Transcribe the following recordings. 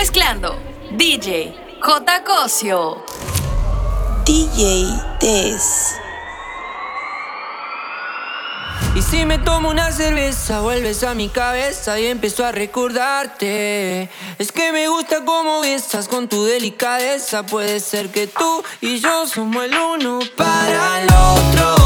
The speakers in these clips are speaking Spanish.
mezclando DJ J. Cosio. DJ Tess. Y si me tomo una cerveza, vuelves a mi cabeza y empiezo a recordarte. Es que me gusta cómo besas con tu delicadeza. Puede ser que tú y yo somos el uno para el otro.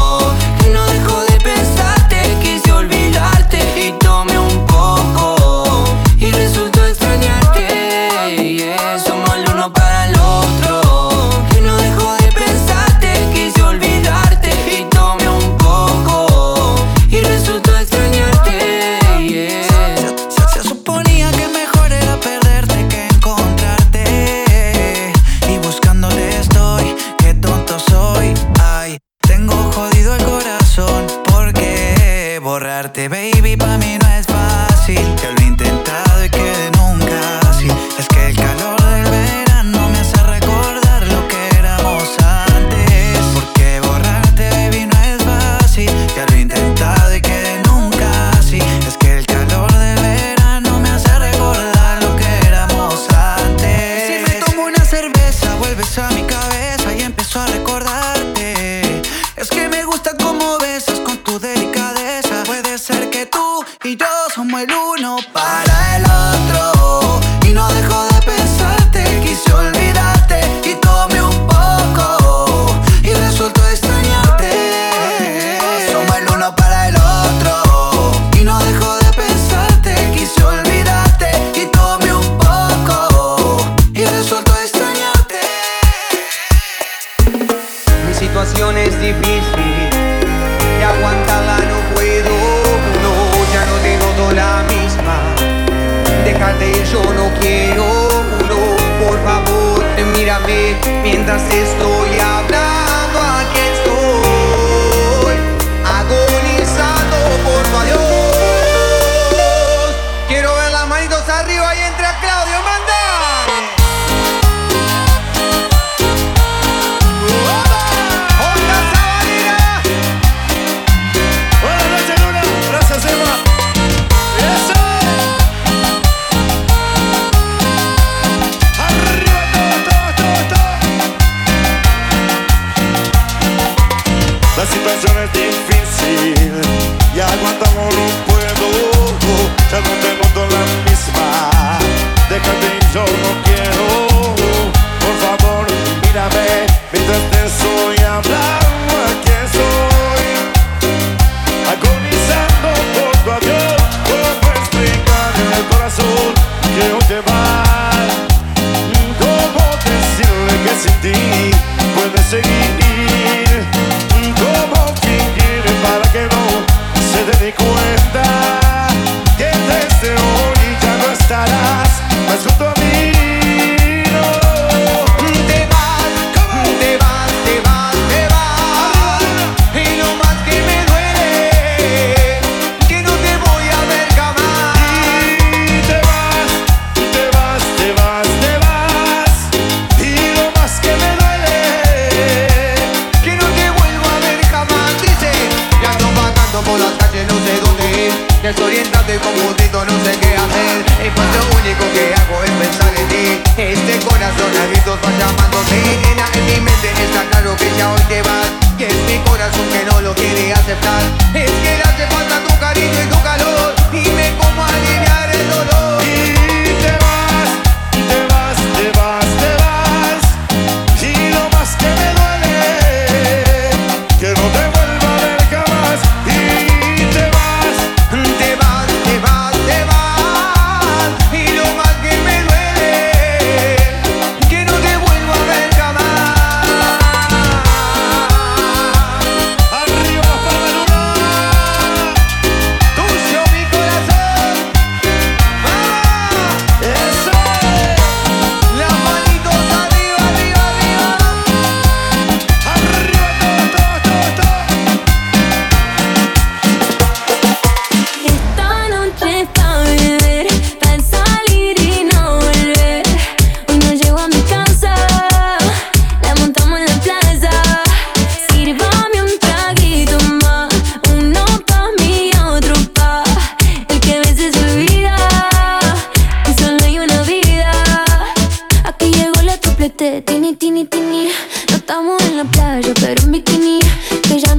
baby, para mí no es fácil. Que lo yo no quiero uno, por favor, mírame mientras estoy hablando, aquí estoy, agonizando por tu adiós. todo el mundo la misma. Déjate yo no quiero. Por favor, mírame mientras te estoy hablando. Aquí soy agonizando por tu adiós. ¿Cómo explicar el corazón que hoy te va? ¿Cómo decirle que sin ti puedes seguir?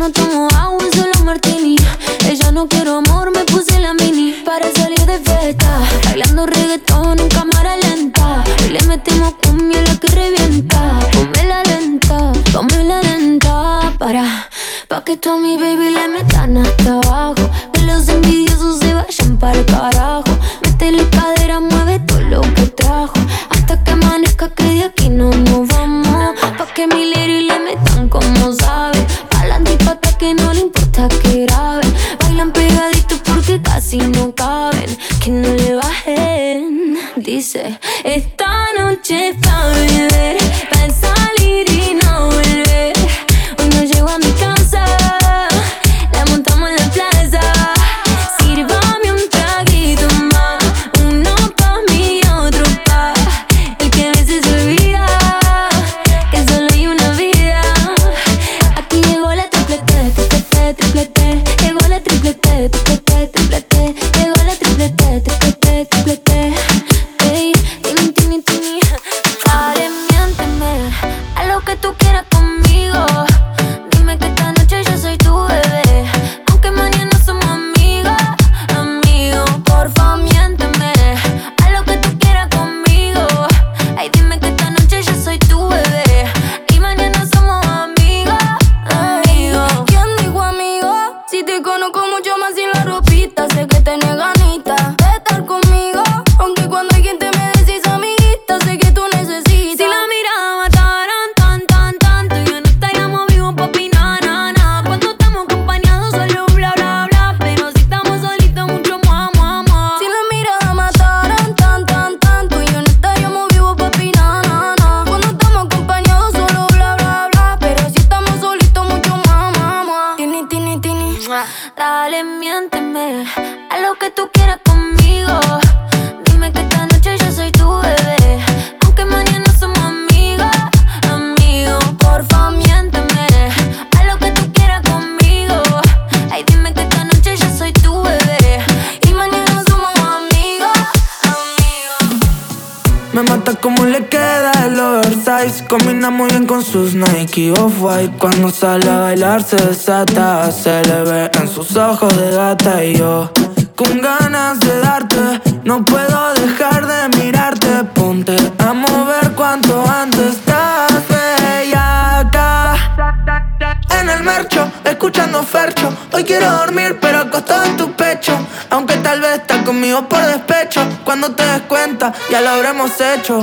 como tú the con sus Nike Off-White Cuando sale a bailar se desata Se le ve en sus ojos de gata Y yo con ganas de darte No puedo dejar de mirarte Ponte a mover cuanto antes Estás bellaca en el marcho, escuchando Fercho. Hoy quiero dormir, pero acostado en tu pecho. Aunque tal vez estás conmigo por despecho. Cuando te des cuenta, ya lo habremos hecho.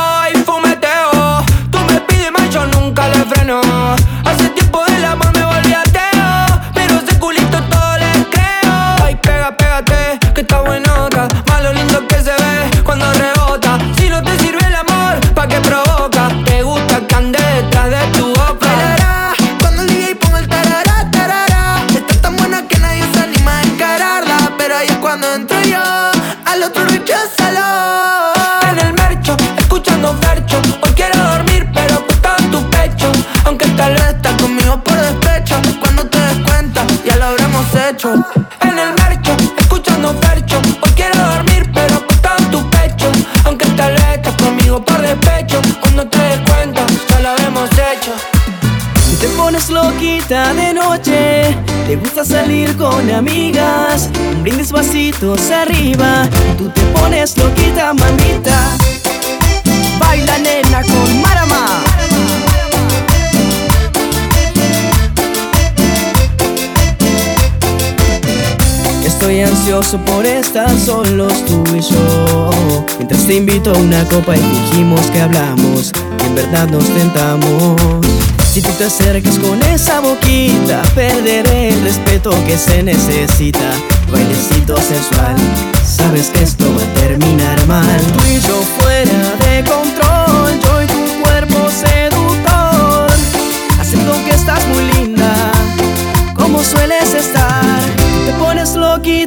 En el mercho, escuchando Fercho. Hoy quiero dormir, pero acostado en tu pecho. Aunque tal vez estás conmigo por despecho. Cuando te des cuenta, ya lo habremos hecho. Te pones loquita de noche, te gusta salir con amigas, un brindis vasitos arriba, tú te pones loquita mamita. Baila nena con Estoy ansioso por estar solos tú y yo. Mientras te invito a una copa y fingimos que hablamos Y en verdad nos tentamos. Si tú te acercas con esa boquita Perderé el respeto que se necesita. Bailecito sensual Sabes que esto va a terminar mal. Tú y yo fuera de control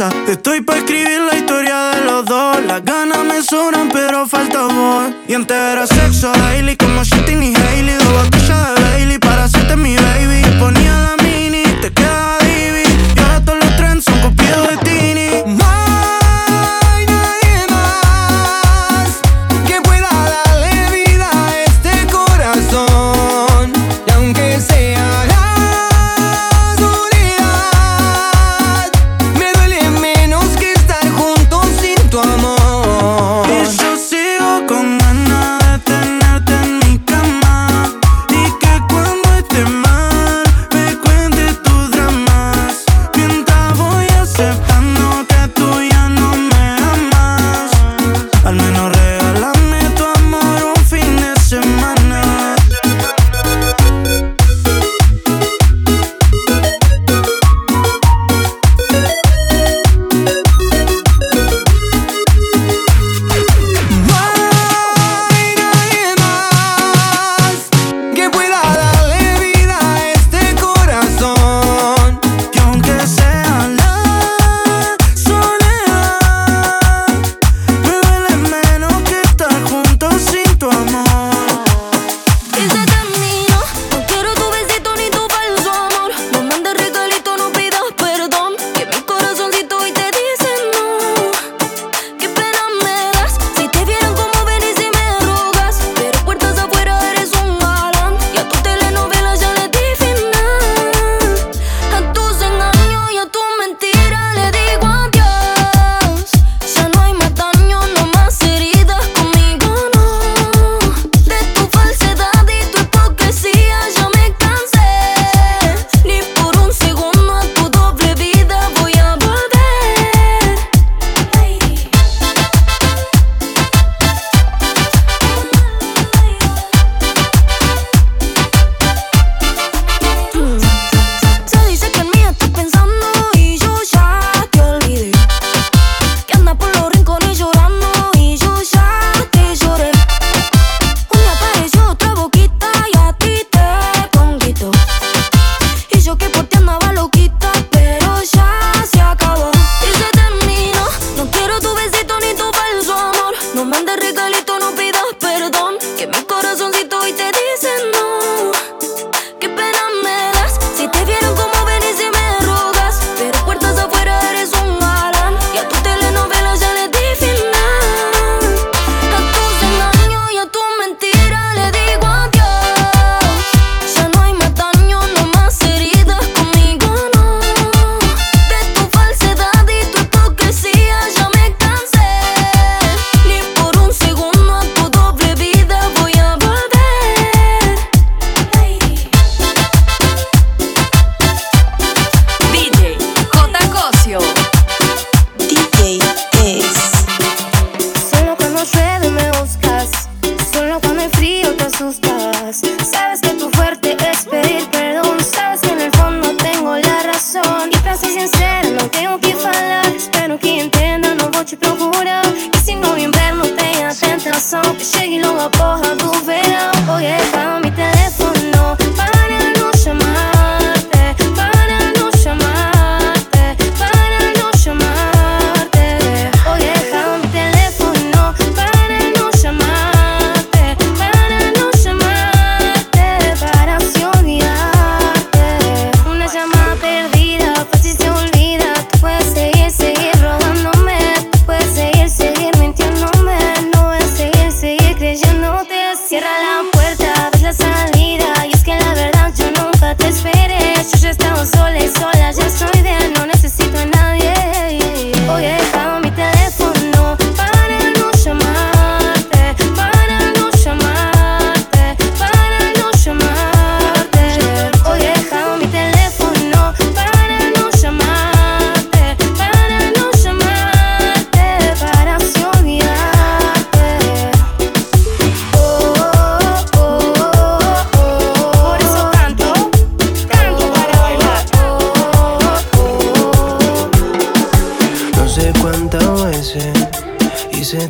Estoy para escribir la historia de los dos. Las ganas me sobran, pero falta amor. Y antes era sexo daily, como Shitty y Hailey. Dos botellas de Bailey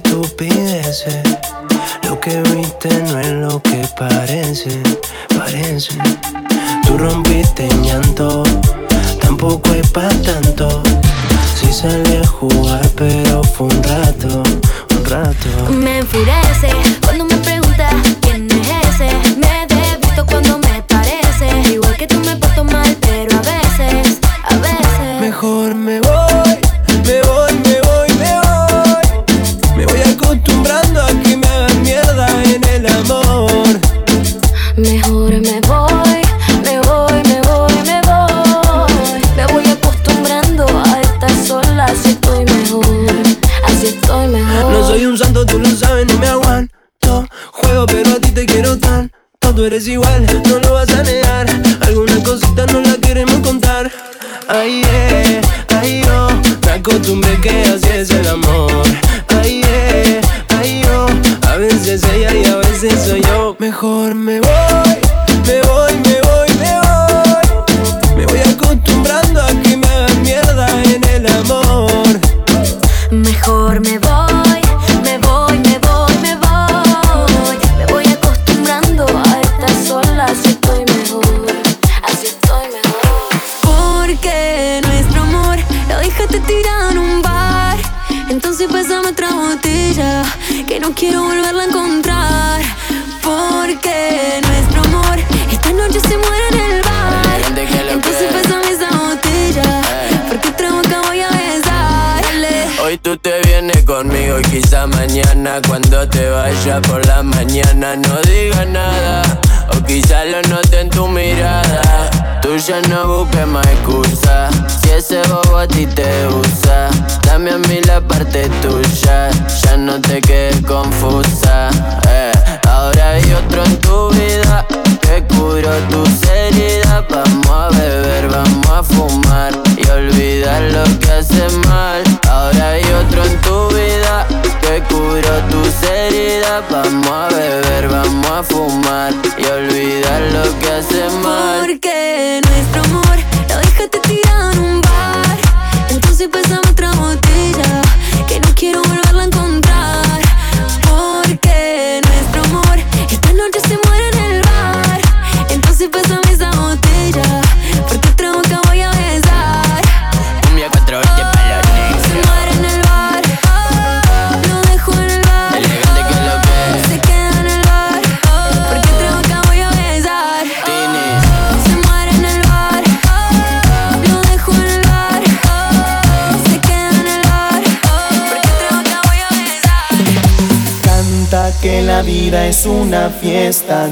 estupideces. Lo que viste no es lo que parece, parece. Tú rompiste en llanto, tampoco es pa' tanto. Si sí sale a jugar, pero fue un rato, un rato. Me enfurece cuando me pregunta quién es ese. Me eres igual, no lo vas a negar. Algunas cositas no las queremos contar. Ay, eh, ay, yo, oh, me acostumbré que así es el amor. Ay, eh, ay, yo, a veces ella y a veces soy yo. Mejor me voy, me voy, me voy, me voy. Me voy acostumbrando a que me hagan mierda en el amor. Mejor me voy. quiero volverla a encontrar. Porque nuestro amor esta noche se muere en el bar. Entonces pésame esa botella. Porque otra boca voy a besar. Hoy tú te vienes conmigo y quizá mañana. Cuando te vaya por la mañana, no digas nada. O quizá lo note en tu mirada. Tú no busques más excusa Si ese bobo a ti te usa Dame a mí la parte tuya Ya no te quedes confusa eh. Ahora hay otro en tu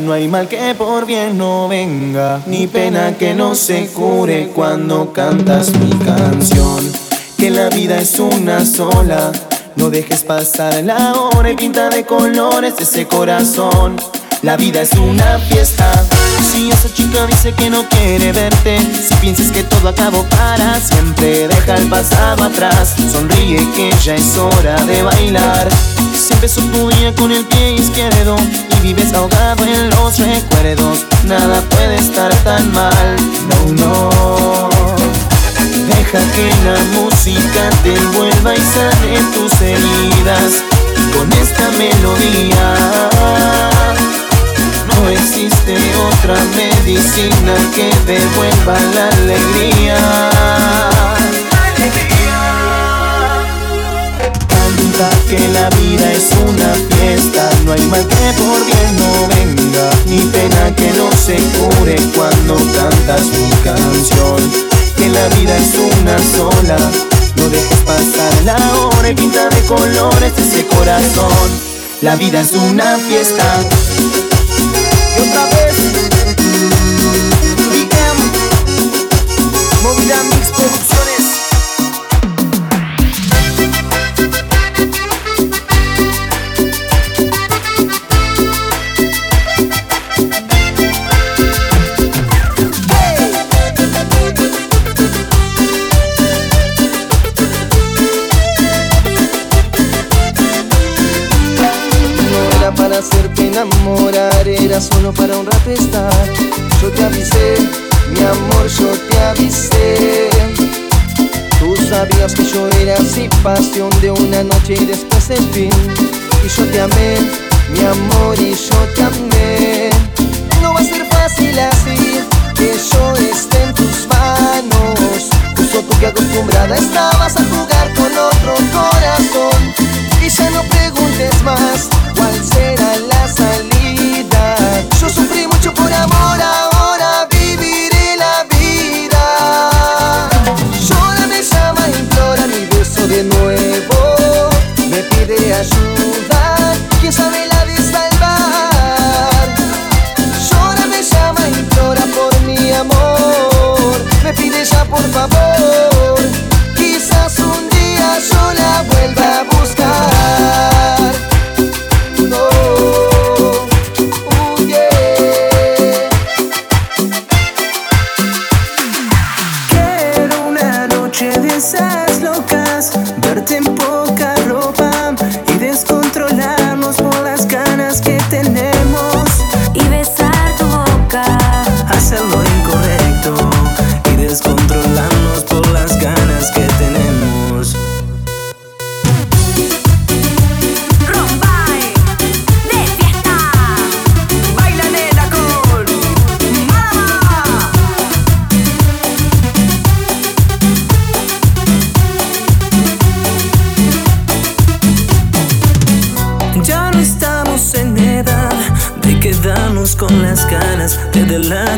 no hay mal que por bien no venga, ni pena que no se cure cuando cantas mi canción. Que la vida es una sola, no dejes pasar la hora y pinta de colores ese corazón. La vida es una fiesta. Si esa chica dice que no quiere verte, si piensas que todo acabó para siempre, deja el pasado atrás. Sonríe que ya es hora de bailar. Si empezó tu día con el pie izquierdo y vives ahogado en los recuerdos, nada puede estar tan mal. No, no. Deja que la música te envuelva y sane tus heridas con esta melodía. No existe otra medicina que devuelva la alegría. Canta que la vida es una fiesta, no hay mal que por bien no venga, ni pena que no se cure cuando cantas mi canción. Que la vida es una sola, no dejes pasar la hora y pinta de colores ese corazón. La vida es una fiesta pasión de una noche y después el fin. Y yo te amé, mi amor, y yo te amé. No va a ser fácil así, que yo esté en tus manos. Justo tú que acostumbrada estabas a jugar con otro corazón. Y ya no preguntes más cuál será la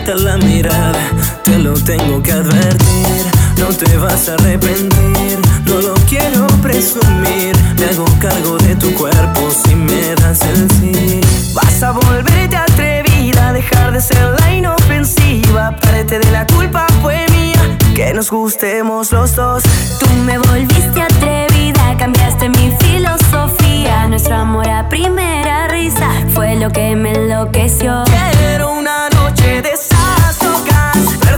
la mirada, te lo tengo que advertir, no te vas a arrepentir, no lo quiero presumir, me hago cargo de tu cuerpo si me das el sí. Vas a volverte atrevida, dejar de ser la inofensiva, parte de la culpa fue mía, que nos gustemos los dos. Tú me volviste atrevida, cambiaste mi filosofía. Nuestro amor a primera risa fue lo que me enloqueció. Quiero una noche de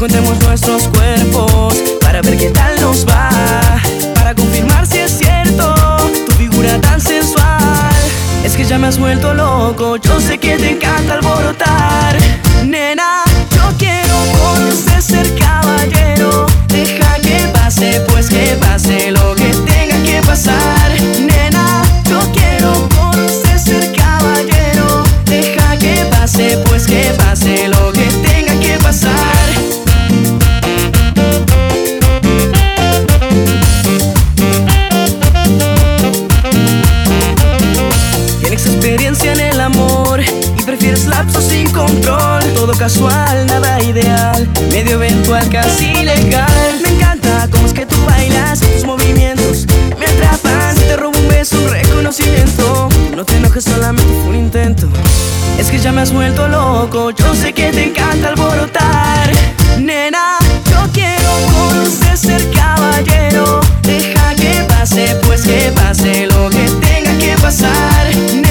Frecuentemos nuestros cuerpos para ver qué tal nos va. Para confirmar si es cierto tu figura tan sensual. Es que ya me has vuelto loco. Yo sé casual, nada ideal, medio eventual, casi legal. Me encanta cómo es que tú bailas, tus movimientos me atrapan. Si te robo un beso, un reconocimiento. No te enojes, solamente fue un intento. Es que ya me has vuelto loco, yo sé que te encanta alborotar. Nena, yo quiero conocer ser caballero. Deja que pase, pues que pase lo que tenga que pasar.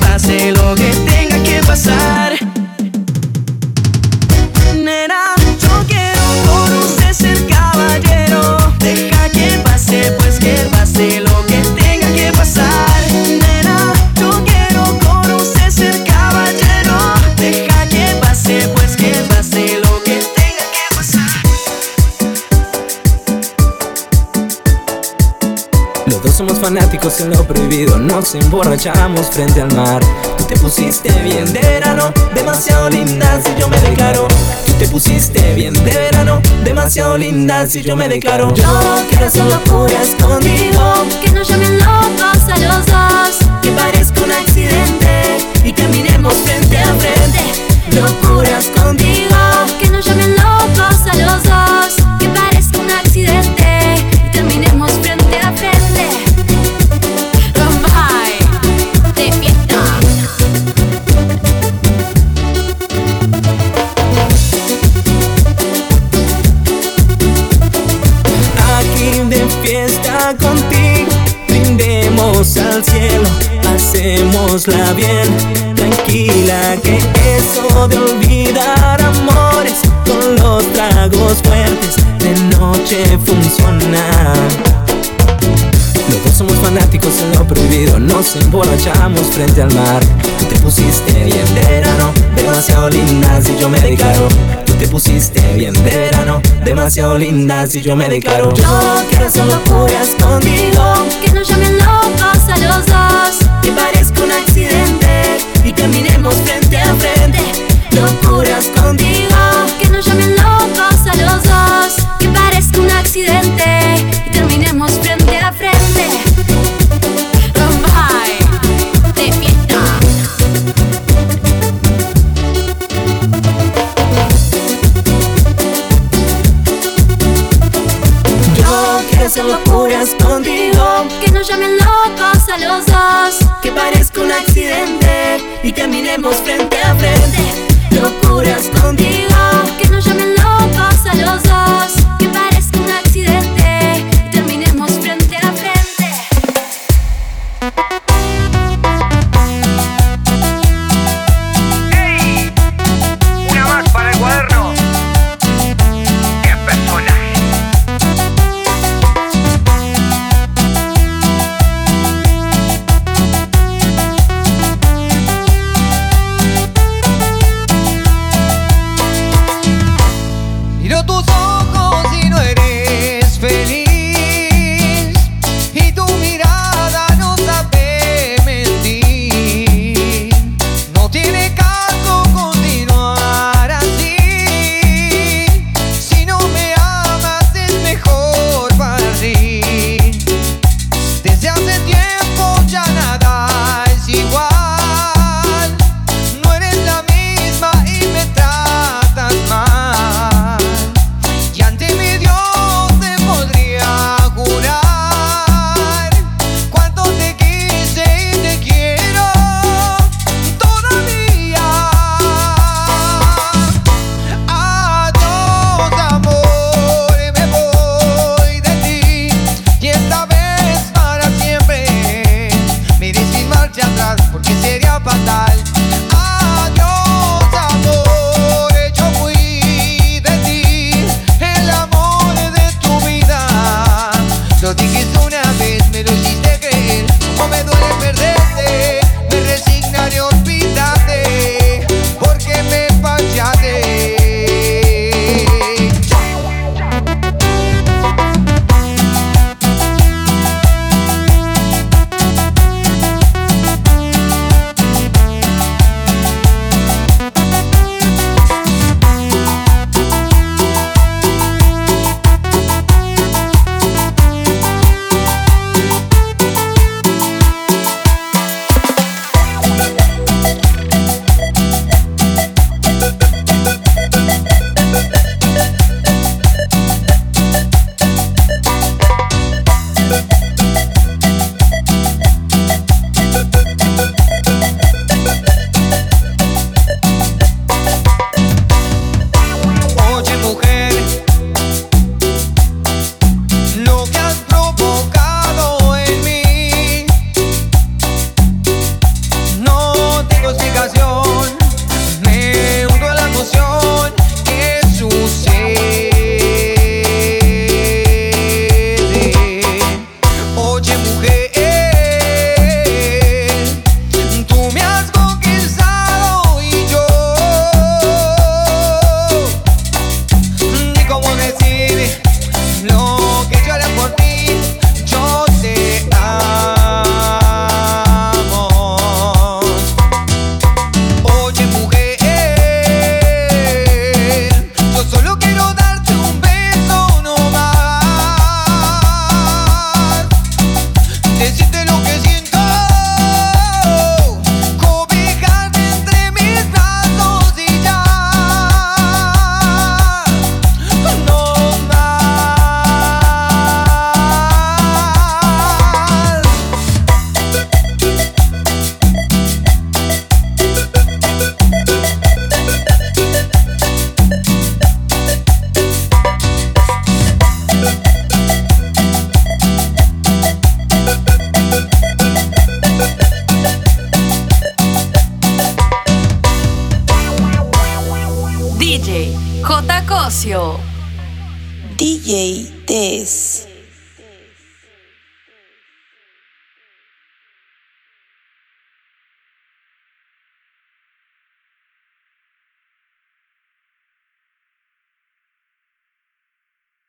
Pase lo que tenga que pasar. Somos fanáticos en lo prohibido, nos emborrachamos frente al mar. Tú te pusiste bien de verano, demasiado linda si yo me declaro. Tú te pusiste bien de verano, demasiado linda si yo me declaro. Yo quiero hacer locuras contigo Que nos llamen locos a los dos Que parezca un accidente y caminemos frente a frente. Locuras contigo bien, tranquila que eso de olvidar amores con los tragos fuertes de noche funciona. Los dos somos fanáticos en lo prohibido, nos emborrachamos frente al mar. Tú te pusiste bien de verano, demasiado linda si yo me declaro. Tú te pusiste bien de verano, demasiado linda si yo me declaro. Yo quiero hacer locuras contigo Que nos llamen locos a los dos Que Locuras contigo Que nos llamen locos a los dos. Que parezca un accidente Y terminemos frente a frente. Rombay De fiesta Yo quiero hacer locuras contigo Que nos llamen locos a los dos. Que parezca un accidente y caminemos frente a frente. Locuras contigo.